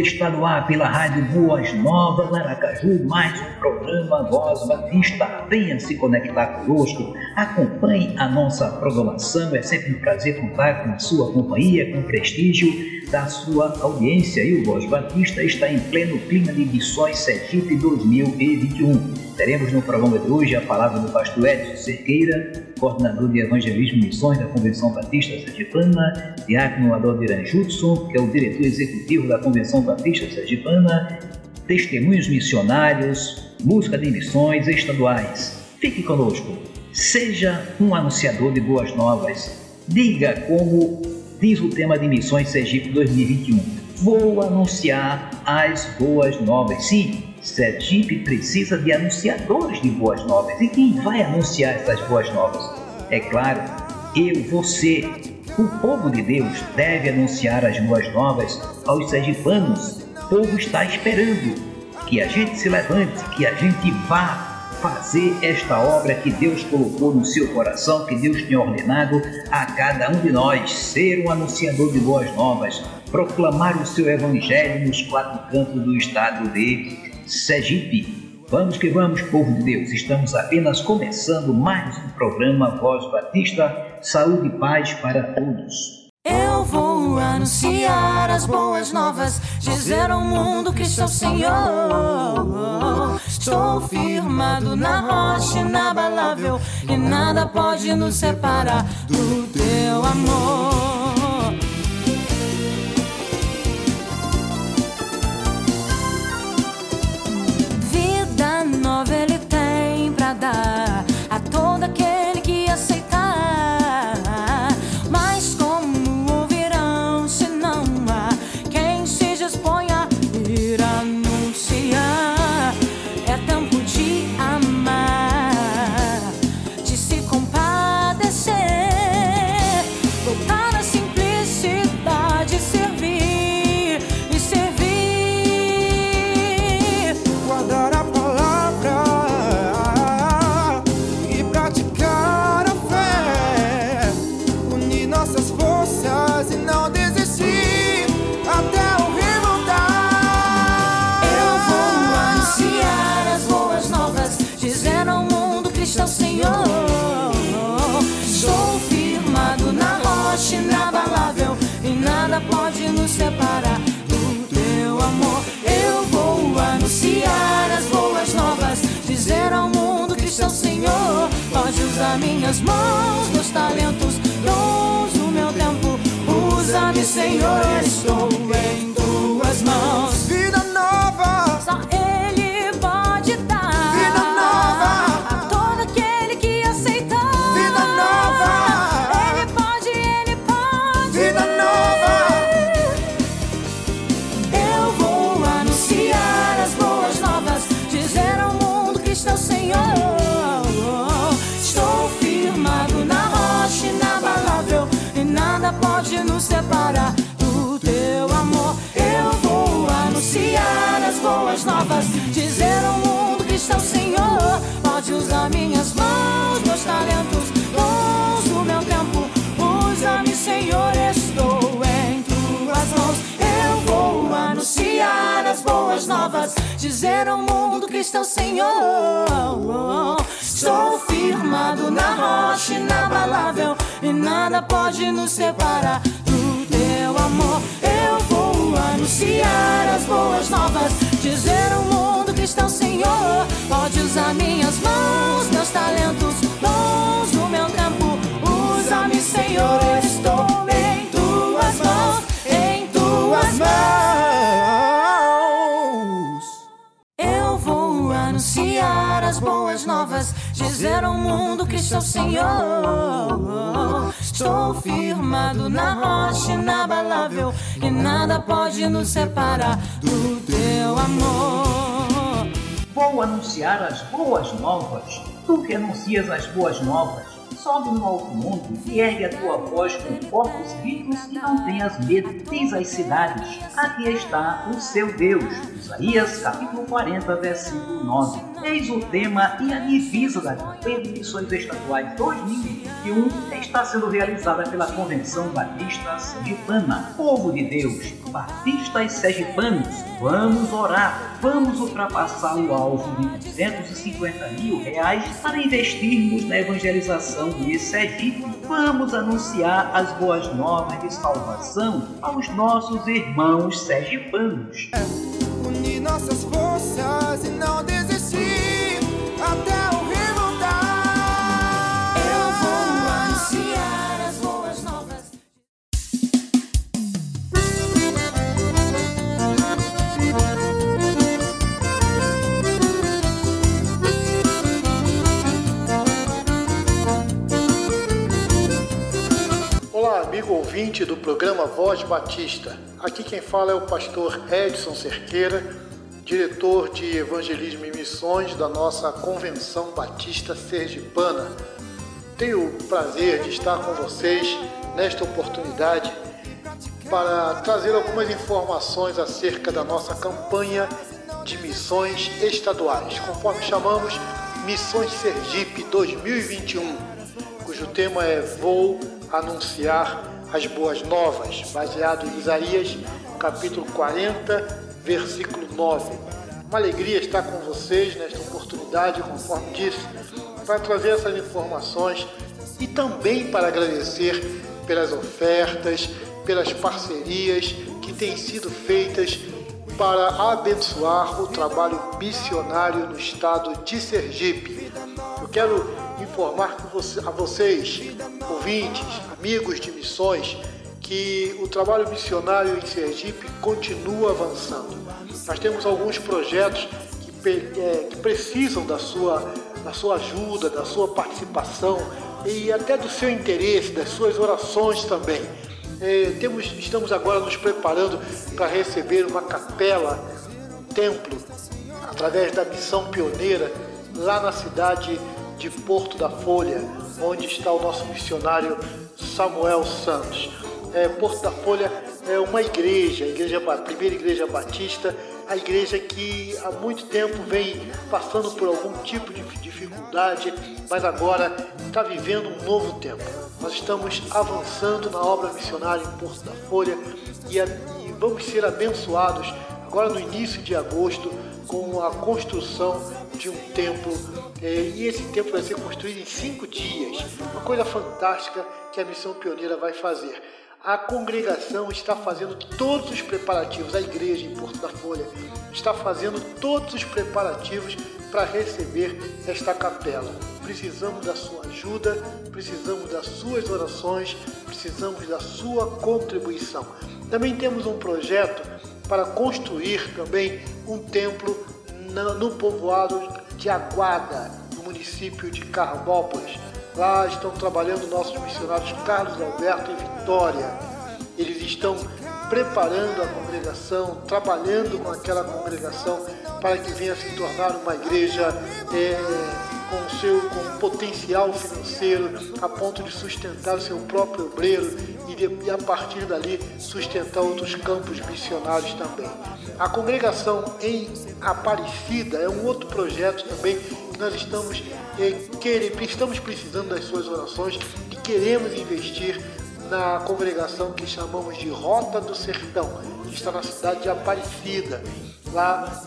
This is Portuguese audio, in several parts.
Está no ar pela Rádio Boas Novas, Aracaju, mais um programa Voz Batista. Venha se conectar conosco, acompanhe a nossa programação. É sempre um prazer contar com a sua companhia, com prestígio da sua audiência. E o Voz Batista está em pleno clima de Missões Sergipe 2021. Teremos no programa de hoje a palavra do pastor Edson Cerqueira, coordenador de evangelismo e missões da Convenção Batista Sergipana, diácono Adoniran Judson, que é o diretor executivo da Convenção Batista Sergipana, testemunhos missionários, música de missões estaduais. Fique conosco. Seja um anunciador de boas novas. Diga como diz o tema de Missões Sergipe 2021. Vou anunciar as boas novas. Sim, Sergipe precisa de anunciadores de boas novas. E quem vai anunciar essas boas novas? É claro, eu, você. O povo de Deus deve anunciar as boas novas aos sergipanos. O povo está esperando que a gente se levante, que a gente vá fazer esta obra que Deus colocou no seu coração, que Deus tem ordenado a cada um de nós ser um anunciador de boas novas, proclamar o seu evangelho nos quatro cantos do estado de Sergipe. Vamos que vamos, povo de Deus. Estamos apenas começando mais um programa Voz Batista. Saúde e paz para todos. Eu vou anunciar as boas novas, dizer ao mundo que sou Senhor. Estou firmado na rocha inabalável e nada pode nos separar do teu amor. Minhas mãos, meus talentos, dons, o meu tempo. Usa-me, Senhor, estou em separar do teu amor. Eu vou anunciar as boas novas, dizer ao mundo que está o Senhor. Pode usar minhas mãos, meus talentos, dons do meu tempo. Usa-me, Senhor, estou em tuas mãos. Eu vou anunciar as boas novas, dizer ao mundo que está o Senhor. Estou firmado na rocha inabalável e nada pode nos separar teu amor. Eu vou anunciar as boas novas, dizer ao mundo que está o Senhor. Pode usar minhas mãos, meus talentos, dons do meu tempo. Usa-me, Senhor, estou em tuas mãos, em tuas mãos. Eu vou anunciar as boas novas, dizer ao mundo que sou Senhor. Estou firmado na rocha inabalável e nada pode nos separar do teu amor. Vou anunciar as boas novas. Tu que anuncias as boas novas sobe no alto mundo e ergue a tua voz com corpos ricos e não tenhas medo. Diz às cidades: Aqui está o seu Deus. Isaías capítulo 40, versículo 9. Eis o tema e a divisa da campanha de missões estaduais 2021 está sendo realizada pela Convenção Batista Sergipana. Povo de Deus, batistas sergipanos, vamos orar, vamos ultrapassar o alvo de 250 mil reais para investirmos na evangelização de Sergipe. Vamos anunciar as boas novas de salvação aos nossos irmãos sergipanos. Unir nossas forças e não desistir até amigo ouvinte do programa Voz Batista. Aqui quem fala é o pastor Edson Cerqueira, diretor de Evangelismo e Missões da nossa Convenção Batista Sergipana. Tenho o prazer de estar com vocês nesta oportunidade para trazer algumas informações acerca da nossa campanha de missões estaduais, conforme chamamos Missões Sergipe 2021, cujo tema é Vou anunciar as boas novas, baseado em Isaías capítulo 40, versículo 9. Uma alegria estar com vocês nesta oportunidade, conforme disse, para trazer essas informações e também para agradecer pelas ofertas, pelas parcerias que têm sido feitas para abençoar o trabalho missionário no estado de Sergipe. Eu quero informar a vocês, ouvintes, amigos de missões, que o trabalho missionário em Sergipe continua avançando. Nós temos alguns projetos que, é, que precisam da sua, da sua ajuda, da sua participação e até do seu interesse, das suas orações também. É, temos, estamos agora nos preparando para receber uma capela, um templo, através da missão pioneira, lá na cidade de Porto da Folha, onde está o nosso missionário Samuel Santos. É, Porto da Folha é uma igreja, a, igreja, a primeira igreja batista, a igreja que há muito tempo vem passando por algum tipo de dificuldade, mas agora está vivendo um novo tempo. Nós estamos avançando na obra missionária em Porto da Folha e, a, e vamos ser abençoados agora no início de agosto com a construção de um templo e esse templo vai ser construído em cinco dias. Uma coisa fantástica que a missão pioneira vai fazer. A congregação está fazendo todos os preparativos, a igreja em Porto da Folha está fazendo todos os preparativos para receber esta capela. Precisamos da sua ajuda, precisamos das suas orações, precisamos da sua contribuição. Também temos um projeto para construir também um templo no povoado de Aguada, município de Carmópolis. Lá estão trabalhando nossos missionários Carlos Alberto e Vitória. Eles estão preparando a congregação, trabalhando com aquela congregação para que venha se tornar uma igreja é, com seu com potencial financeiro a ponto de sustentar o seu próprio obreiro e, de, e a partir dali sustentar outros campos missionários também. A congregação em Aparecida é um outro projeto também nós estamos, querer, estamos precisando das suas orações e queremos investir na congregação que chamamos de Rota do Sertão, que está na cidade de Aparecida. Lá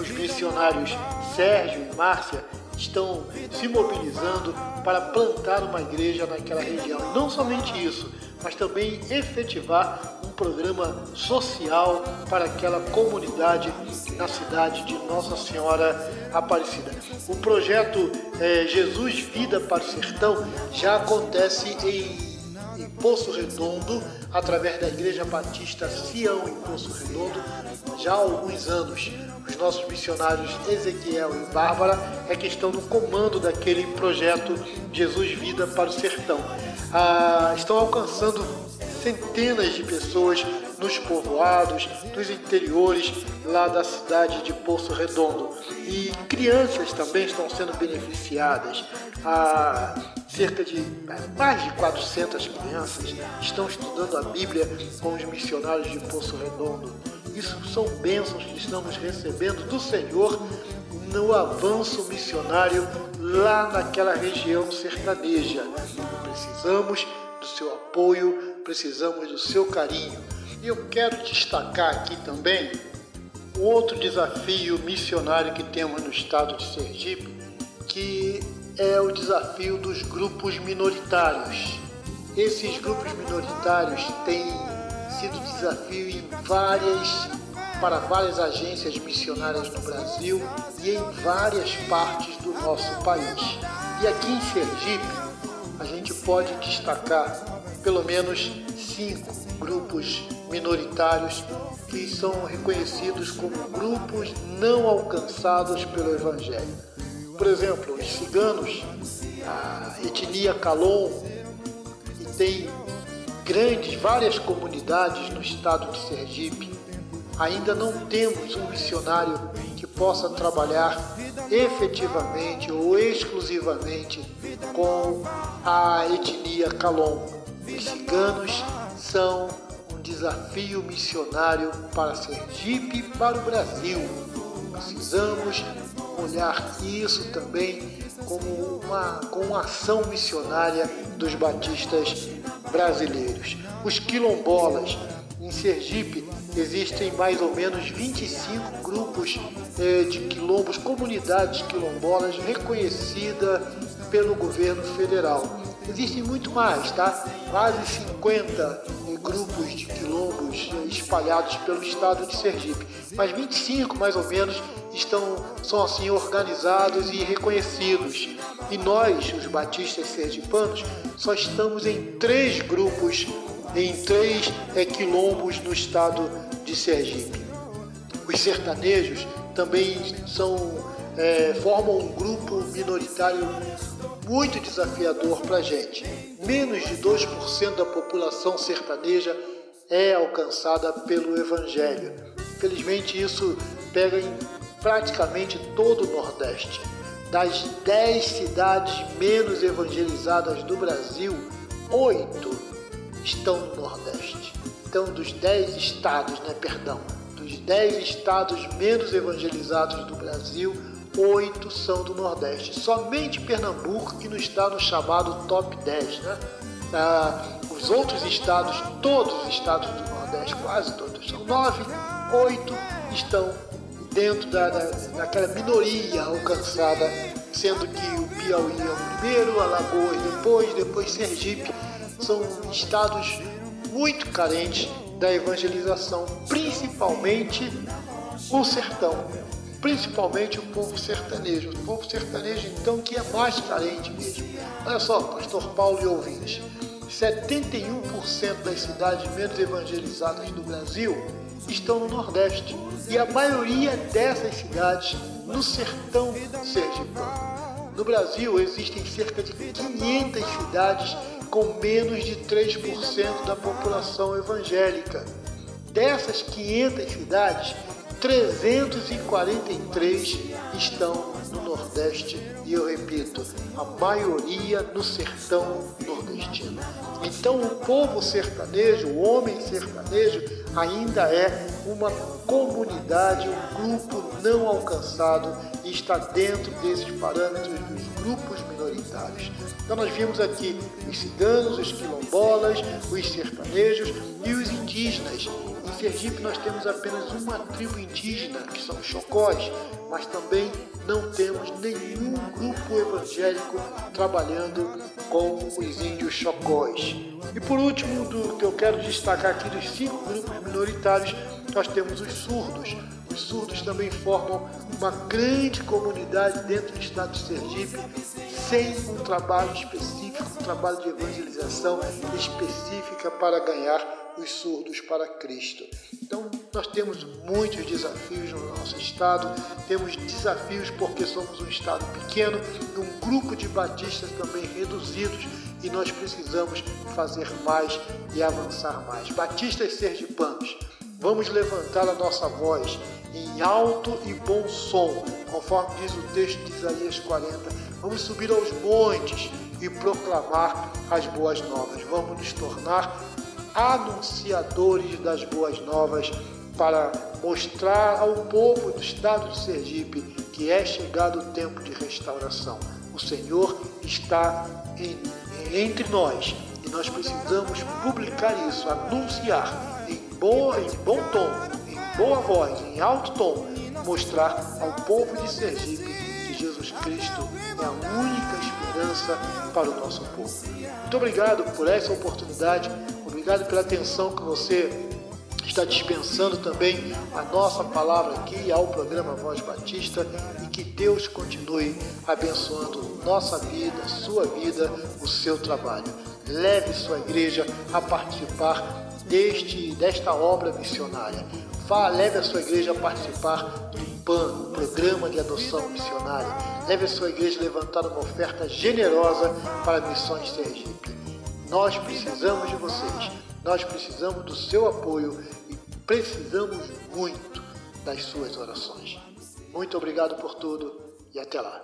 os missionários Sérgio e Márcia estão se mobilizando para plantar uma igreja naquela região. Não somente isso, mas também efetivar um programa social para aquela comunidade na cidade de Nossa Senhora Aparecida. O projeto é, Jesus Vida para o Sertão já acontece em, em Poço Redondo, através da Igreja Batista Sião em Poço Redondo, já há alguns anos. Os os nossos missionários Ezequiel e Bárbara é que estão no comando daquele projeto Jesus Vida para o Sertão. Ah, estão alcançando centenas de pessoas nos povoados, nos interiores lá da cidade de Poço Redondo. E crianças também estão sendo beneficiadas. Há cerca de mais de 400 crianças estão estudando a Bíblia com os missionários de Poço Redondo. Isso são bênçãos que estamos recebendo do Senhor no avanço missionário lá naquela região sertaneja. Precisamos do seu apoio, precisamos do seu carinho. Eu quero destacar aqui também outro desafio missionário que temos no estado de Sergipe, que é o desafio dos grupos minoritários. Esses grupos minoritários têm sido desafio em várias para várias agências missionárias no Brasil e em várias partes do nosso país. E aqui em Sergipe, a gente pode destacar pelo menos cinco grupos minoritários que são reconhecidos como grupos não alcançados pelo Evangelho. Por exemplo, os ciganos, a etnia Calon, que tem grandes, várias comunidades no estado de Sergipe, ainda não temos um missionário que possa trabalhar efetivamente ou exclusivamente com a etnia Calon. Os ciganos são desafio missionário para Sergipe e para o Brasil. Precisamos olhar isso também como uma, como uma ação missionária dos batistas brasileiros. Os quilombolas em Sergipe existem mais ou menos 25 grupos eh, de quilombos, comunidades quilombolas reconhecidas pelo governo federal. Existem muito mais, tá? Quase 50 eh, grupos de quilombos espalhados pelo estado de Sergipe, mas 25 mais ou menos estão são assim organizados e reconhecidos. E nós, os batistas sergipanos, só estamos em três grupos, em três é, quilombos no estado de Sergipe. Os sertanejos também são é, formam um grupo minoritário muito desafiador para a gente. Menos de 2% da população sertaneja é alcançada pelo Evangelho. Infelizmente, isso pega em praticamente todo o Nordeste. Das 10 cidades menos evangelizadas do Brasil, 8 estão no Nordeste. Então, dos 10 estados, né, perdão, dos 10 estados menos evangelizados do Brasil, 8 são do Nordeste. Somente Pernambuco que não está no chamado top 10, né? Ah, os outros estados, todos os estados do Nordeste, quase todos, são 9, 8 estão dentro da, da, daquela minoria alcançada, sendo que o Piauí é o primeiro, Alagoas depois, depois Sergipe, são estados muito carentes da evangelização, principalmente o sertão, principalmente o povo sertanejo. O povo sertanejo, então, que é mais carente mesmo. Olha só, pastor Paulo e ouvintes, 71% das cidades menos evangelizadas do Brasil estão no Nordeste e a maioria dessas cidades no sertão sergipano. No Brasil existem cerca de 500 cidades com menos de 3% da população evangélica. Dessas 500 cidades, 343 estão no Nordeste e eu repito, a maioria no sertão nordestino. Então o povo sertanejo, o homem sertanejo, ainda é uma comunidade, um grupo não alcançado e está dentro desses parâmetros dos grupos Então nós vimos aqui os ciganos, os quilombolas, os sertanejos e os indígenas. Em Sergipe nós temos apenas uma tribo indígena, que são os chocós, mas também não temos nenhum grupo evangélico trabalhando com os índios chocós. E por último, do que eu quero destacar aqui dos cinco grupos minoritários, nós temos os surdos. Os surdos também formam uma grande comunidade dentro do estado de Sergipe, sem um trabalho específico, um trabalho de evangelização específica para ganhar os surdos para Cristo. Então, Nós temos muitos desafios no nosso estado, temos desafios porque somos um estado pequeno, um grupo de batistas também reduzidos e nós precisamos fazer mais e avançar mais. Batistas sergipanos, vamos levantar a nossa voz em alto e bom som, conforme diz o texto de Isaías 40. Vamos subir aos montes e proclamar as boas novas. Vamos nos tornar anunciadores das boas novas para mostrar ao povo do estado de Sergipe que é chegado o tempo de restauração. O Senhor está em, entre nós e nós precisamos publicar isso, anunciar em, boa, em bom tom, em boa voz, em alto tom, mostrar ao povo de Sergipe Cristo é a única esperança para o nosso povo. Muito obrigado por essa oportunidade, obrigado pela atenção que você está dispensando também a nossa palavra aqui ao programa Voz Batista e que Deus continue abençoando nossa vida, sua vida, o seu trabalho. Leve sua igreja a participar deste, desta obra missionária. Vá, leve a sua igreja a participar do PAN, Programa de Adoção Missionária. Leve a sua igreja levantar uma oferta generosa para Missões Sergipe. Nós precisamos de vocês. Nós precisamos do seu apoio Precisamos muito das suas orações. Muito obrigado por tudo e até lá.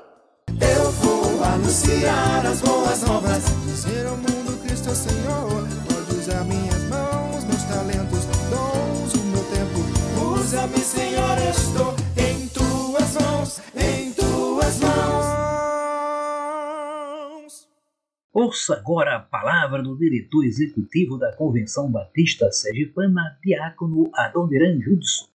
Eu vou anunciar as boas novas, dizer ao mundo Cristo é Senhor. Ouça agora a palavra do diretor executivo da Convenção Batista Sergipana, Diácono Adoniran Judson.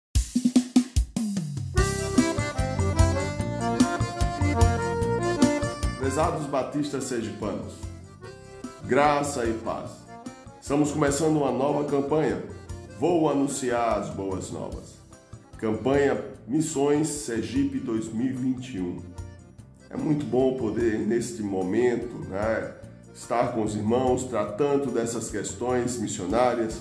Prezados batistas sergipanos, graça e paz. Estamos começando uma nova campanha. Vou anunciar as boas novas. Campanha Missões Sergipe 2021. É muito bom poder, neste momento, né, estar com os irmãos tratando dessas questões missionárias.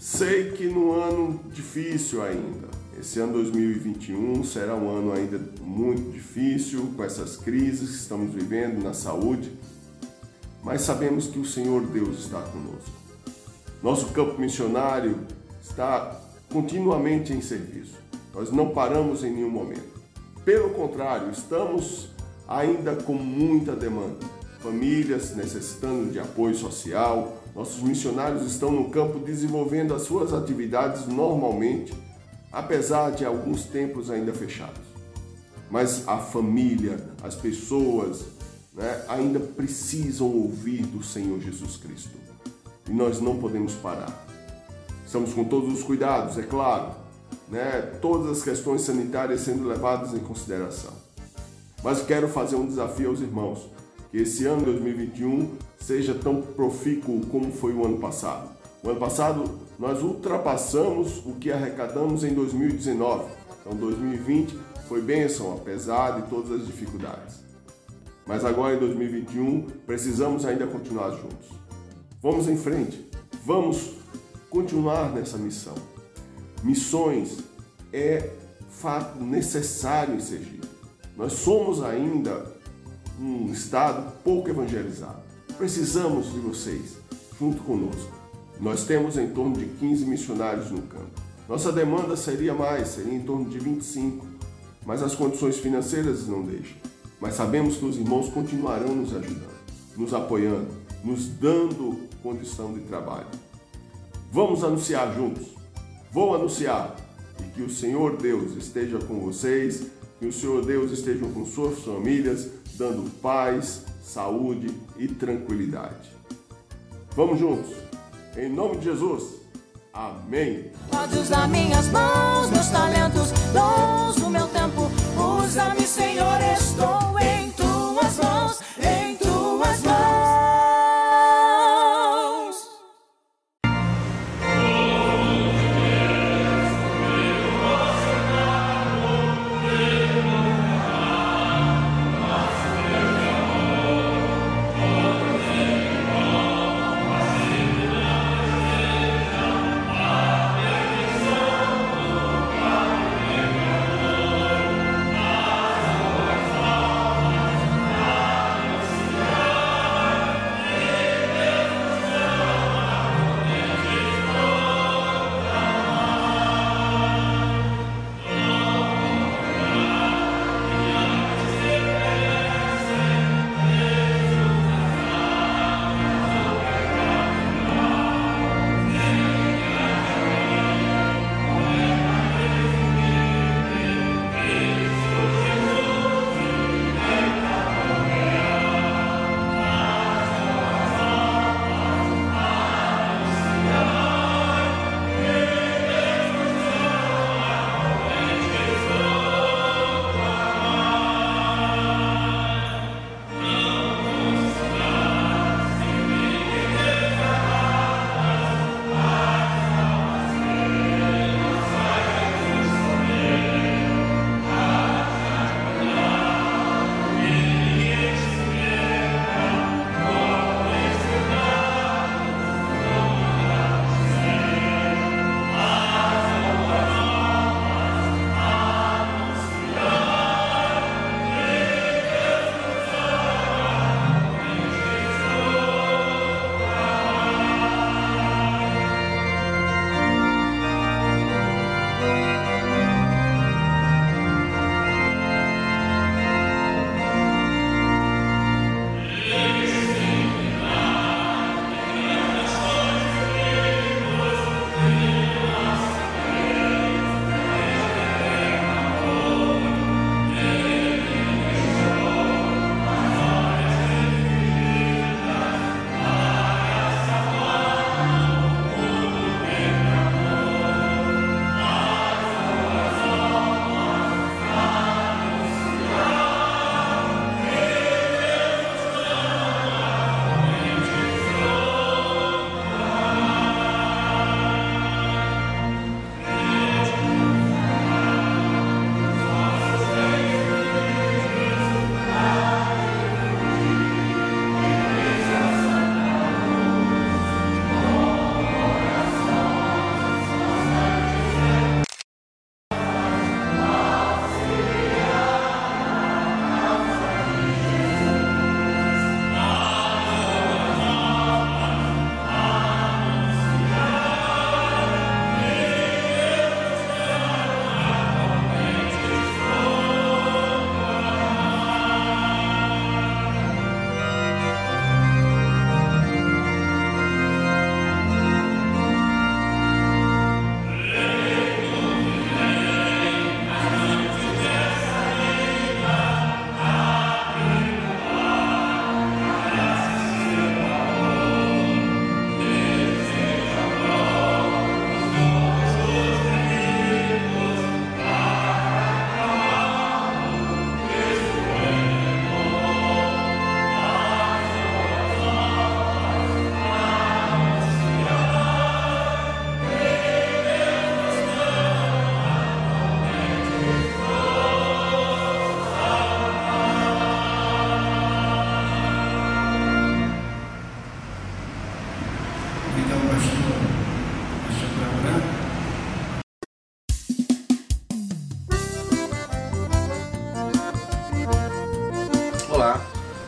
Sei que no ano difícil ainda, esse ano 2021 será um ano ainda muito difícil com essas crises que estamos vivendo na saúde, mas sabemos que o Senhor Deus está conosco. Nosso campo missionário está continuamente em serviço. Nós não paramos em nenhum momento. Pelo contrário, estamos ainda com muita demanda famílias necessitando de apoio social. Nossos missionários estão no campo desenvolvendo as suas atividades normalmente, apesar de alguns templos ainda fechados. Mas a família, as pessoas, né, ainda precisam ouvir do Senhor Jesus Cristo. E nós não podemos parar. Estamos com todos os cuidados, é claro, né, todas as questões sanitárias sendo levadas em consideração. Mas quero fazer um desafio aos irmãos que esse ano 2021 seja tão profícuo como foi o ano passado. O ano passado nós ultrapassamos o que arrecadamos em 2019. Então 2020 foi bênção, apesar de todas as dificuldades. Mas agora em 2021 precisamos ainda continuar juntos. Vamos em frente, vamos continuar nessa missão. Missões é fato necessário em Sergipe. Nós somos ainda um estado pouco evangelizado. Precisamos de vocês, junto conosco. Nós temos em torno de 15 missionários no campo. Nossa demanda seria mais, seria em torno de 25, mas as condições financeiras não deixam. Mas sabemos que os irmãos continuarão nos ajudando, nos apoiando, nos dando condição de trabalho. Vamos anunciar juntos. Vou anunciar e que o Senhor Deus esteja com vocês, que o Senhor Deus esteja com suas famílias, dando paz, saúde e tranquilidade. Vamos juntos. Em nome de Jesus. Amém. Pode usar minhas mãos, meus talentos, dons, meu tempo. Usa-me, Senhor, estou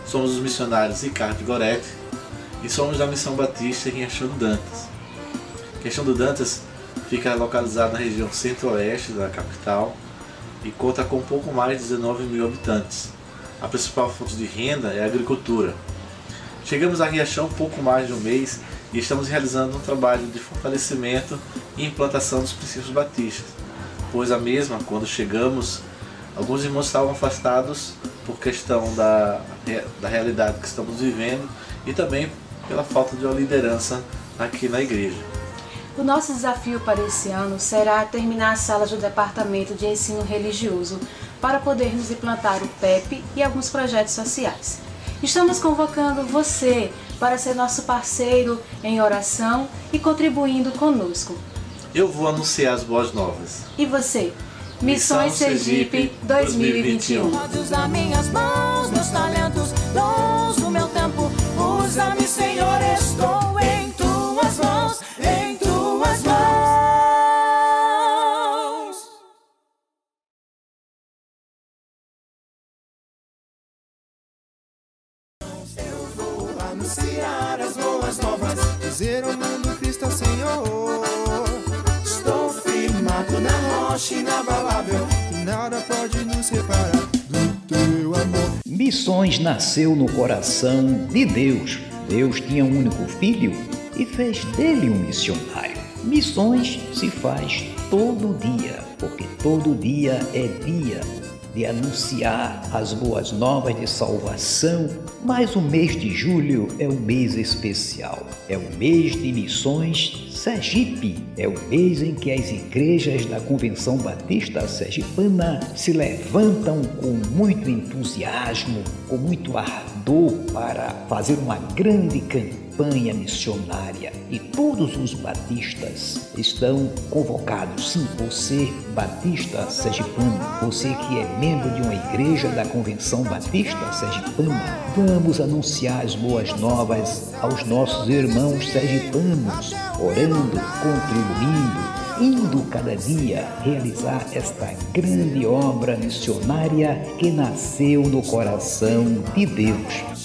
somos os missionários Ricardo Goretti e somos da Missão Batista em Riachão do Dantas. Riachão do Dantas fica localizado na região centro-oeste da capital e conta com pouco mais de 19 mil habitantes. A principal fonte de renda é a agricultura. Chegamos a Riachão pouco mais de um mês e estamos realizando um trabalho de fortalecimento e implantação dos princípios batistas, pois a mesma, quando chegamos, alguns irmãos estavam afastados por questão da, da realidade que estamos vivendo e também pela falta de uma liderança aqui na igreja. O nosso desafio para esse ano será terminar as salas do Departamento de Ensino Religioso para podermos implantar o PEP e alguns projetos sociais. Estamos convocando você para ser nosso parceiro em oração e contribuindo conosco. Eu vou anunciar as boas novas. E você? Missões Sergipe 2021. Usa minhas mãos, meus talentos, dons do meu tempo. Usa-me, Senhor, estou em tuas mãos, em tuas mãos. Eu vou anunciar as boas novas, dizer ao mundo Cristo Senhor rocha inabalável, nada pode nos separar do teu amor. Missões nasceu no coração de Deus. Deus tinha um único filho e fez dele um missionário. Missões se faz todo dia, porque todo dia é dia de anunciar as boas novas de salvação, mas o mês de julho é um mês especial. É o mês de missões Sergipe. É o mês em que as igrejas da Convenção Batista Sergipana se levantam com muito entusiasmo, com muito ardor para fazer uma grande campanha campanha missionária e todos os batistas estão convocados. Sim, você, batista sergipano, você que é membro de uma igreja da Convenção Batista Sergipana, vamos anunciar as boas novas aos nossos irmãos sergipanos, orando, contribuindo, indo cada dia realizar esta grande obra missionária que nasceu no coração de Deus.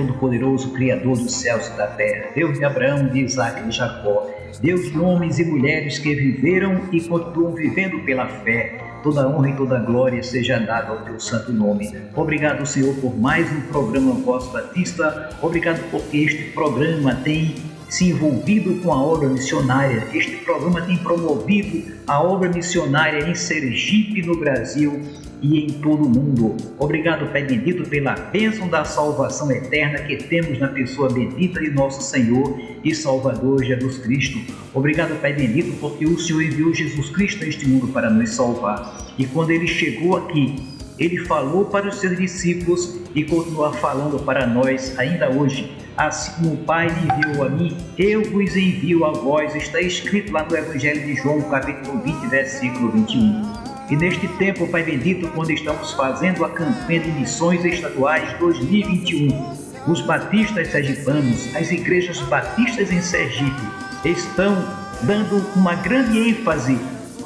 Todo-Poderoso, Criador dos céus e da terra, Deus de Abraão, de Isaac e de Jacó, Deus de homens e mulheres que viveram e continuam vivendo pela fé, toda honra e toda glória seja dada ao teu santo nome. Obrigado, Senhor, por mais um programa Voz Batista. Obrigado porque este programa tem se envolvido com a obra missionária. Este programa tem promovido a obra missionária em Sergipe, no Brasil e em todo o mundo. Obrigado, Pai bendito, pela bênção da salvação eterna que temos na pessoa bendita de nosso Senhor e Salvador Jesus Cristo. Obrigado, Pai bendito, porque o Senhor enviou Jesus Cristo a este mundo para nos salvar. E quando ele chegou aqui, ele falou para os seus discípulos e continua falando para nós ainda hoje. Assim como o Pai me enviou a mim, eu vos envio a vós. Está escrito lá no Evangelho de João, capítulo 20, versículo 21. E neste tempo, Pai bendito, quando estamos fazendo a campanha de missões estaduais 2021, os batistas sergipanos, as igrejas batistas em Sergipe, estão dando uma grande ênfase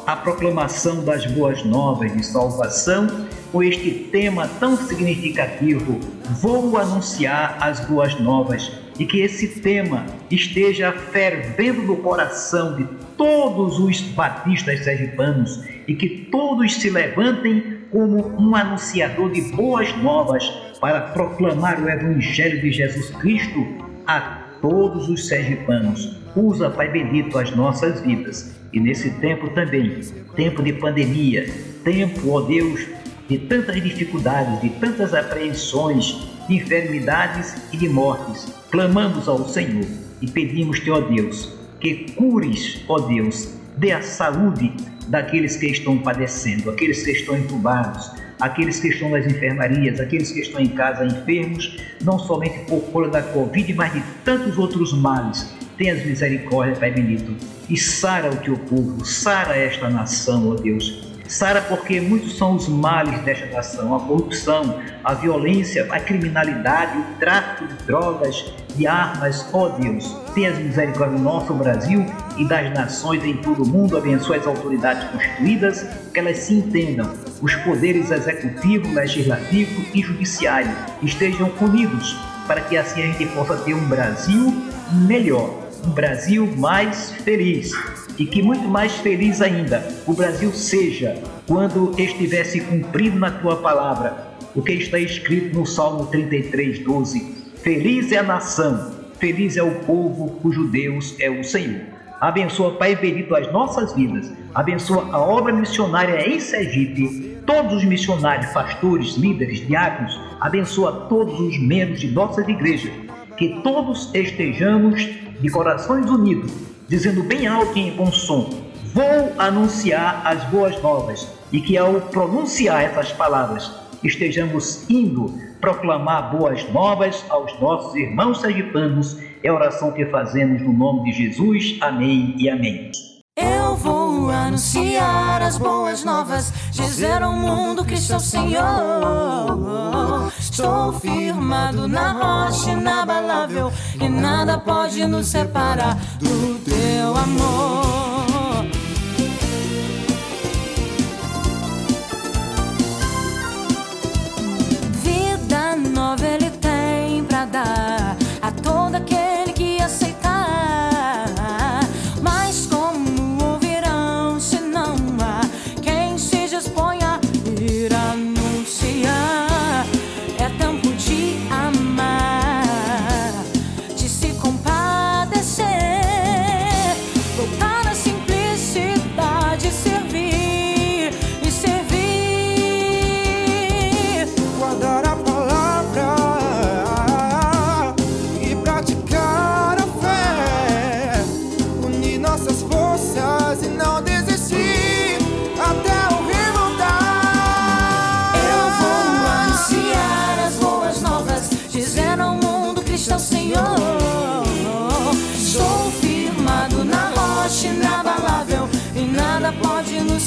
à proclamação das boas novas de salvação com este tema tão significativo. Vou anunciar as boas novas e que esse tema esteja fervendo no coração de todos os batistas sergipanos e que todos se levantem como um anunciador de boas novas para proclamar o Evangelho de Jesus Cristo a todos os sergipanos. Usa, Pai bendito, as nossas vidas. E nesse tempo também, tempo de pandemia, tempo, ó Deus, de tantas dificuldades, de tantas apreensões, de enfermidades e de mortes, clamamos ao Senhor e pedimos-te, ó Deus, que cures, ó Deus, dê a saúde daqueles que estão padecendo, aqueles que estão entubados, aqueles que estão nas enfermarias, aqueles que estão em casa enfermos, não somente por conta da Covid, mas de tantos outros males. Tenhas misericórdia, Pai bendito, e sara o teu povo, sara esta nação, ó Deus. Sara, porque muitos são os males desta nação: a corrupção, a violência, a criminalidade, o tráfico de drogas, de armas. Ó oh Deus, tenha misericórdia do nosso Brasil e das nações em todo o mundo. Abençoe as autoridades constituídas, que elas se entendam. Os poderes executivo, legislativo e judiciário estejam unidos para que assim a gente possa ter um Brasil melhor, um Brasil mais feliz e que muito mais feliz ainda o Brasil seja quando estivesse cumprido na tua palavra o que está escrito no Salmo 33, 12. Feliz é a nação, feliz é o povo cujo Deus é o Senhor. Abençoa, Pai bendito, as nossas vidas. Abençoa a obra missionária em Sergipe, todos os missionários, pastores, líderes, diáconos. Abençoa todos os membros de nossas igrejas. Que todos estejamos de corações unidos dizendo bem alto e em bom som: Vou anunciar as boas novas, e que ao pronunciar essas palavras estejamos indo proclamar boas novas aos nossos irmãos sergipanos. É a oração que fazemos no nome de Jesus. Amém e amém. Eu vou anunciar as boas novas, dizer ao mundo que sou Senhor. Estou firmado na rocha inabalável e nada pode nos separar do teu amor. Vida nova ele tem pra dar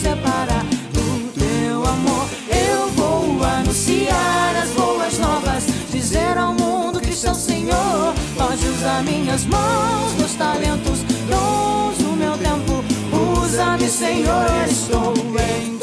separar do teu amor. Eu vou anunciar as boas novas, dizer ao mundo que o Senhor. Pode usar minhas mãos, meus talentos, dons, o meu tempo. Usa-me, Senhor, estou em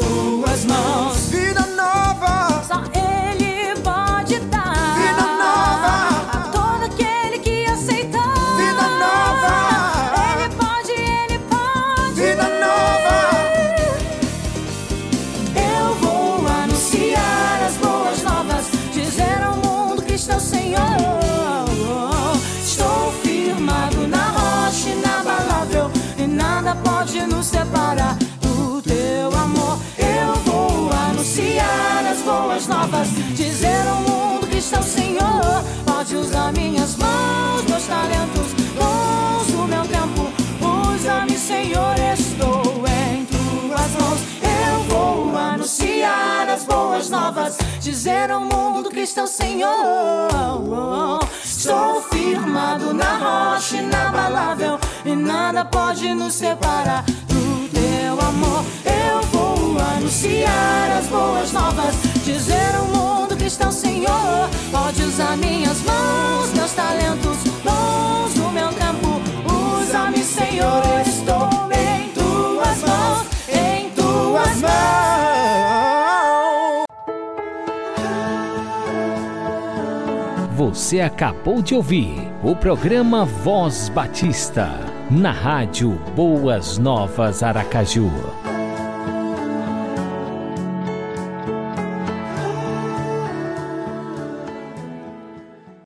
Pode usar minhas mãos, meus talentos, dons, o meu tempo. Usa-me, Senhor, estou em tuas mãos. Eu vou anunciar as boas novas, dizer ao mundo que está Senhor. Estou firmado na rocha inabalável e nada pode nos separar do teu amor. Eu vou anunciar as boas novas, dizer ao mundo que está o Senhor. Pode usar minhas mãos, meus talentos, dons, o meu tempo. Usa-me, Senhor, estou em tuas mãos, em tuas mãos. Você acabou de ouvir o programa Voz Batista, na rádio Boas Novas Aracaju.